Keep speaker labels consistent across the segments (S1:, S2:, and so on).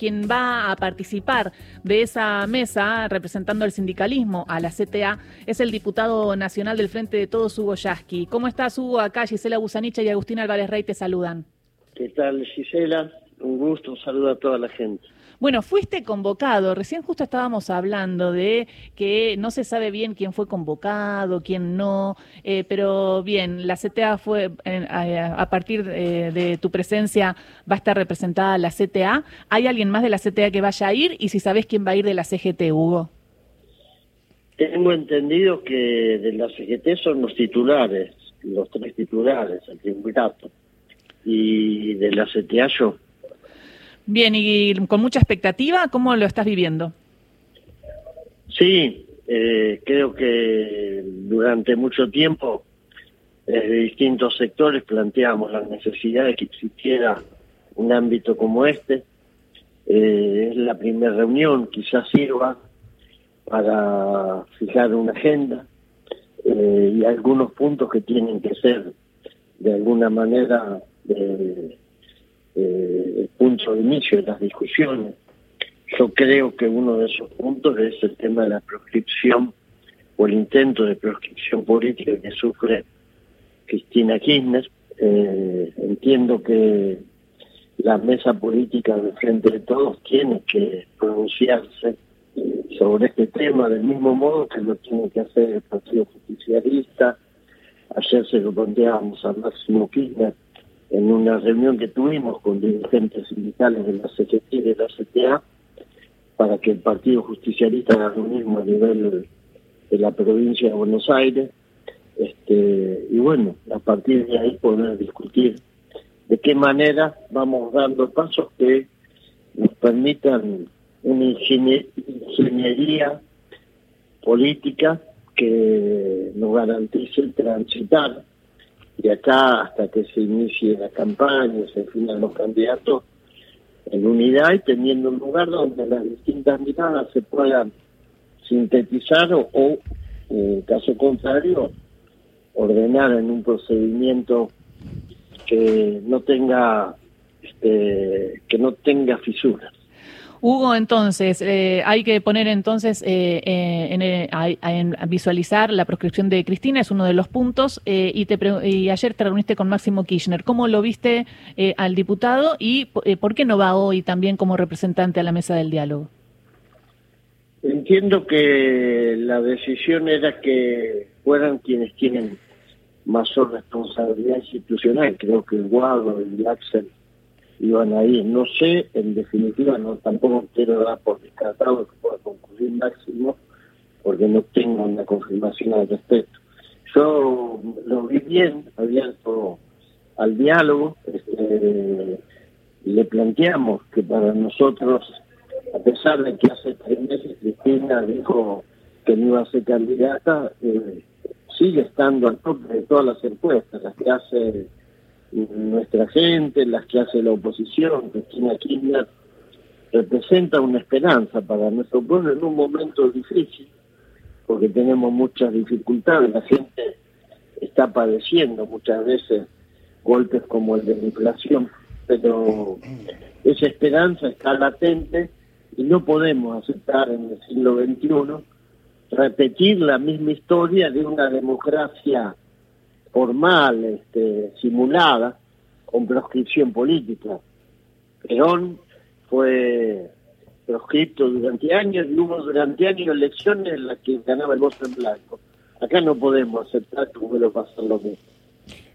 S1: quien va a participar de esa mesa representando al sindicalismo a la CTA es el diputado nacional del Frente de Todos, Hugo Yasky. ¿Cómo estás, Hugo? Acá Gisela Busanicha y Agustín Álvarez Rey te saludan.
S2: ¿Qué tal, Gisela? Un gusto, un saludo a toda la gente.
S1: Bueno, fuiste convocado. Recién justo estábamos hablando de que no se sabe bien quién fue convocado, quién no, eh, pero bien, la CTA fue, a, partir de, de, tu presencia, va a estar representada la CTA. ¿Hay alguien más de la CTA que vaya a ir? Y si sabes quién va a ir de la CGT, Hugo.
S2: Tengo entendido que de la CGT son los titulares, los tres titulares, el triunvirato. Y de la CTA yo.
S1: Bien, y con mucha expectativa, ¿cómo lo estás viviendo?
S2: Sí, eh, creo que durante mucho tiempo desde distintos sectores planteamos la necesidad de que existiera un ámbito como este. Eh, es la primera reunión, quizás sirva para fijar una agenda eh, y algunos puntos que tienen que ser de alguna manera de, eh, el punto de inicio de las discusiones. Yo creo que uno de esos puntos es el tema de la proscripción o el intento de proscripción política que sufre Cristina Kirchner. Eh, entiendo que la mesa política del Frente de Todos tiene que pronunciarse sobre este tema del mismo modo que lo tiene que hacer el Partido Justicialista. Ayer se lo planteábamos a Máximo Kirchner en una reunión que tuvimos con dirigentes sindicales de la CGT y de la CTA para que el Partido Justicialista haga lo mismo a nivel de la provincia de Buenos Aires. Este, y bueno, a partir de ahí poder discutir de qué manera vamos dando pasos que nos permitan una ingeniería política que nos garantice transitar de acá hasta que se inicie la campaña, se definan los candidatos en unidad y teniendo un lugar donde las distintas miradas se puedan sintetizar o, en caso contrario, ordenar en un procedimiento que no tenga este, que no tenga fisuras.
S1: Hugo, entonces, eh, hay que poner entonces eh, eh, en, visualizar la proscripción de Cristina, es uno de los puntos, y, te y ayer te reuniste con Máximo Kirchner. ¿Cómo lo viste al diputado y por qué no va hoy también como representante a la mesa del diálogo?
S2: Entiendo que la decisión era que fueran quienes tienen mayor responsabilidad institucional, creo que el Guado y Axel iban a ir. No sé, en definitiva, no tampoco quiero dar por descartado que pueda concluir máximo, porque no tengo una confirmación al respecto. Yo lo vi bien, abierto al diálogo, este, le planteamos que para nosotros, a pesar de que hace tres meses Cristina dijo que no iba a ser candidata, eh, sigue estando al tope de todas las encuestas, las que hace nuestra gente, las que hace la oposición, Cristina Kirchner, representa una esperanza para nuestro pueblo en un momento difícil, porque tenemos muchas dificultades, la gente está padeciendo muchas veces golpes como el de la inflación, pero esa esperanza está latente y no podemos aceptar en el siglo XXI repetir la misma historia de una democracia formal, este, simulada, con proscripción política. Perón fue proscripto durante años y hubo durante años elecciones en las que ganaba el voto en blanco. Acá no podemos aceptar que vuelva a pasar lo mismo.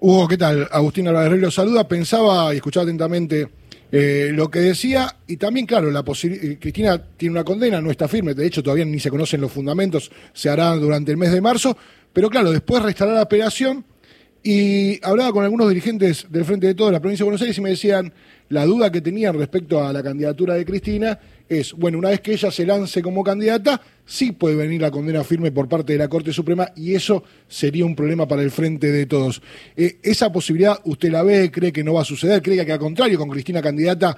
S3: Hugo, ¿qué tal? Agustín Álvarez lo saluda. Pensaba y escuchaba atentamente eh, lo que decía, y también, claro, la eh, Cristina tiene una condena, no está firme, de hecho todavía ni se conocen los fundamentos, se hará durante el mes de marzo, pero claro, después restará la apelación y hablaba con algunos dirigentes del Frente de Todos de la provincia de Buenos Aires y me decían, la duda que tenían respecto a la candidatura de Cristina es, bueno, una vez que ella se lance como candidata, sí puede venir la condena firme por parte de la Corte Suprema y eso sería un problema para el Frente de Todos. Eh, ¿Esa posibilidad usted la ve? ¿Cree que no va a suceder? ¿Cree que al contrario, con Cristina candidata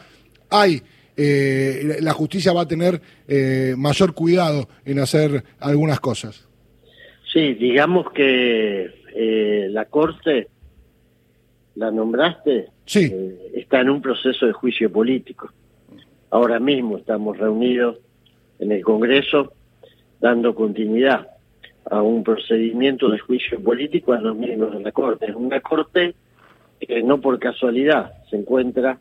S3: hay... Eh, la justicia va a tener eh, mayor cuidado en hacer algunas cosas.
S2: Sí, digamos que eh, la Corte, la nombraste,
S3: sí.
S2: Eh, está en un proceso de juicio político. Ahora mismo estamos reunidos en el Congreso dando continuidad a un procedimiento de juicio político a los miembros de la Corte. Es una Corte que no por casualidad se encuentra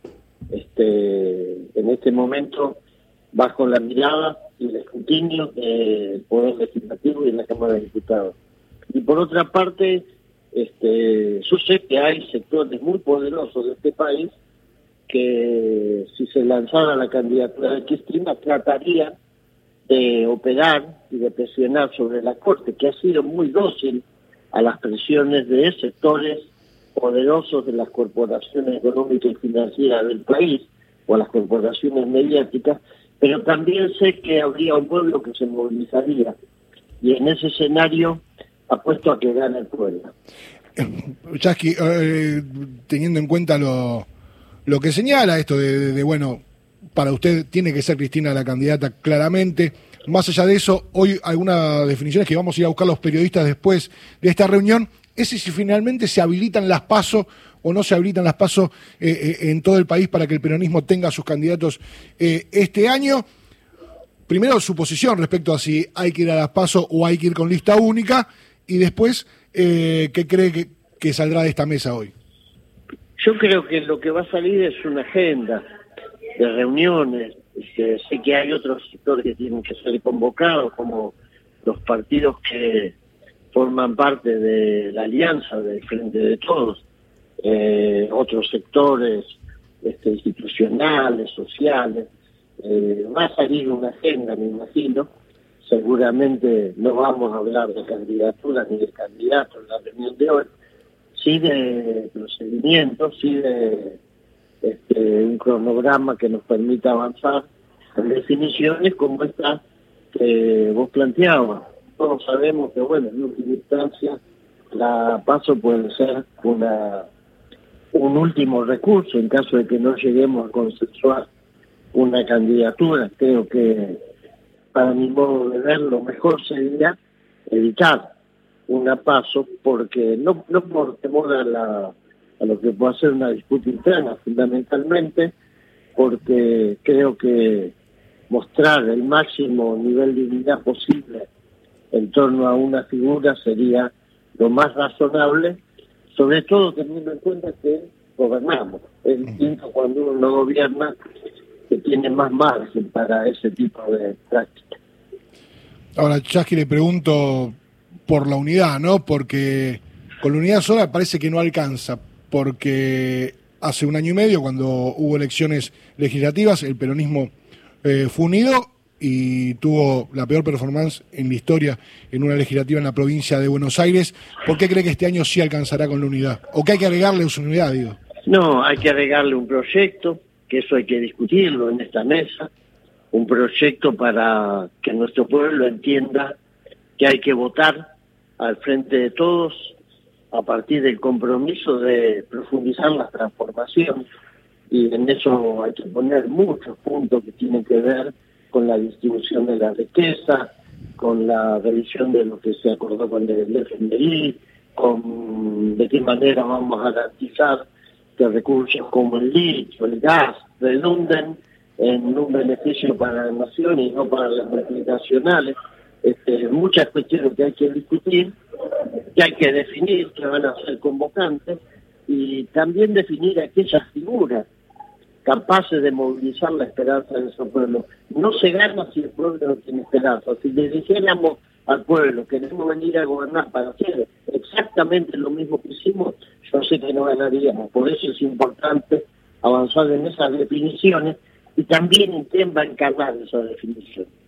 S2: este, en este momento bajo la mirada y el escrutinio del Poder Legislativo y de la Cámara de Diputados. Y por otra parte, este, yo sé que hay sectores muy poderosos de este país que si se lanzara la candidatura de Cristina tratarían de operar y de presionar sobre la Corte, que ha sido muy dócil a las presiones de sectores poderosos de las corporaciones económicas y financieras del país o a las corporaciones mediáticas, pero también sé que habría un pueblo que se movilizaría. Y en ese escenario apuesto a que gane el pueblo.
S3: Chasqui, eh, teniendo en cuenta lo, lo que señala esto de, bueno, para usted tiene que ser Cristina la candidata claramente. Más allá de eso, hoy algunas definiciones que vamos a ir a buscar los periodistas después de esta reunión, es si finalmente se habilitan las pasos o no se habilitan las pasos eh, eh, en todo el país para que el peronismo tenga sus candidatos este año. Primero su posición respecto a si hay que ir a las pasos o hay que ir con lista única y después qué cree que, saldrá de esta mesa hoy.
S2: Yo creo que lo que va a salir es una agenda de reuniones. sé que hay otros sectores que tienen que ser convocados, como los partidos que forman parte de la alianza del Frente de Todos, eh, otros sectores este, institucionales, sociales. Eh, va a salir una agenda, me imagino. Seguramente no vamos a hablar de candidaturas ni de candidatos en la reunión de hoy, sí de procedimientos, sí de este, un cronograma que nos permita avanzar en definiciones como esta que vos planteabas. Todos sabemos que, bueno, en última instancia, la paso puede ser una un último recurso en caso de que no lleguemos a consensuar una candidatura. Creo que, para mi modo de ver, lo mejor sería evitar una paso porque no, no por temor a, la, a lo que pueda ser una disputa interna, fundamentalmente porque creo que mostrar el máximo nivel de dignidad posible en torno a una figura sería lo más razonable, sobre todo teniendo en cuenta que gobernamos. Es distinto cuando uno no gobierna, que tiene más margen para ese tipo de práctica.
S3: Ahora, Chasqui, le pregunto por la unidad, ¿no? Porque con la unidad sola parece que no alcanza, porque hace un año y medio, cuando hubo elecciones legislativas, el peronismo eh, fue unido y tuvo la peor performance en la historia en una legislativa en la provincia de Buenos Aires. ¿Por qué cree que este año sí alcanzará con la unidad? ¿O qué hay que agregarle a su unidad, digo?
S2: No, hay que agregarle un proyecto, que eso hay que discutirlo en esta mesa, un proyecto para que nuestro pueblo entienda que hay que votar al frente de todos a partir del compromiso de profundizar la transformación y en eso hay que poner muchos puntos que tienen que ver con la distribución de la riqueza, con la revisión de lo que se acordó con el FMI, con de qué manera vamos a garantizar recursos como el litio, el gas, redunden en un beneficio para la nación y no para las multinacionales este, muchas cuestiones que hay que discutir, que hay que definir, que van a ser convocantes, y también definir aquellas figuras capaces de movilizar la esperanza de nuestro pueblo. No se gana si el pueblo no tiene esperanza. Si le dijéramos al pueblo, queremos venir a gobernar para hacer exactamente lo mismo que hicimos, yo sé que no ganaríamos. Por eso es importante avanzar en esas definiciones y también en quién va a encarnar esas definiciones.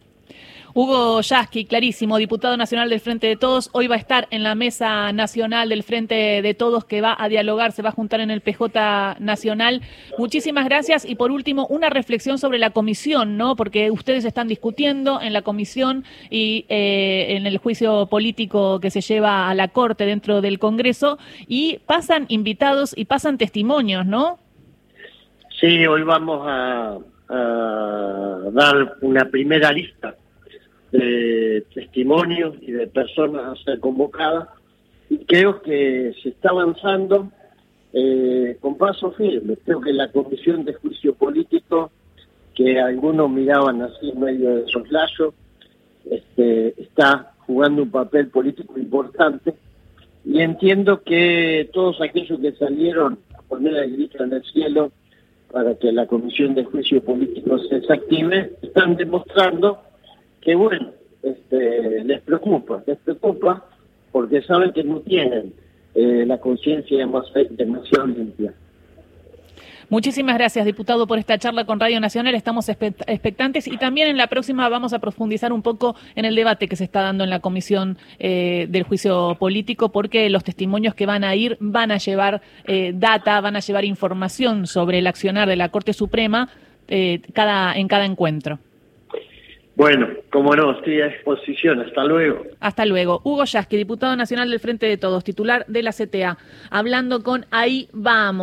S1: Hugo Yasky, clarísimo, diputado nacional del Frente de Todos, hoy va a estar en la mesa nacional del Frente de Todos que va a dialogar, se va a juntar en el PJ Nacional. Muchísimas gracias y por último, una reflexión sobre la comisión, ¿no? Porque ustedes están discutiendo en la comisión y eh, en el juicio político que se lleva a la Corte dentro del Congreso y pasan invitados y pasan testimonios, ¿no?
S2: Sí, hoy vamos a dar una primera lista de testimonios y de personas a ser convocadas y creo que se está avanzando eh, con paso firme. Creo que la Comisión de Juicio Político que algunos miraban así en medio de soslayo, este, está jugando un papel político importante y entiendo que todos aquellos que salieron a poner el grito en el cielo para que la Comisión de Juicio Político se desactive, están demostrando que, bueno, este, les preocupa, les preocupa porque saben que no tienen eh, la conciencia demasiado limpia.
S1: Muchísimas gracias, diputado, por esta charla con Radio Nacional. Estamos expectantes y también en la próxima vamos a profundizar un poco en el debate que se está dando en la Comisión eh, del Juicio Político, porque los testimonios que van a ir van a llevar eh, data, van a llevar información sobre el accionar de la Corte Suprema eh, cada, en cada encuentro.
S2: Bueno, como no, estoy a exposición. Hasta luego.
S1: Hasta luego. Hugo Yasky, diputado nacional del Frente de Todos, titular de la CTA, hablando con Ahí Vamos.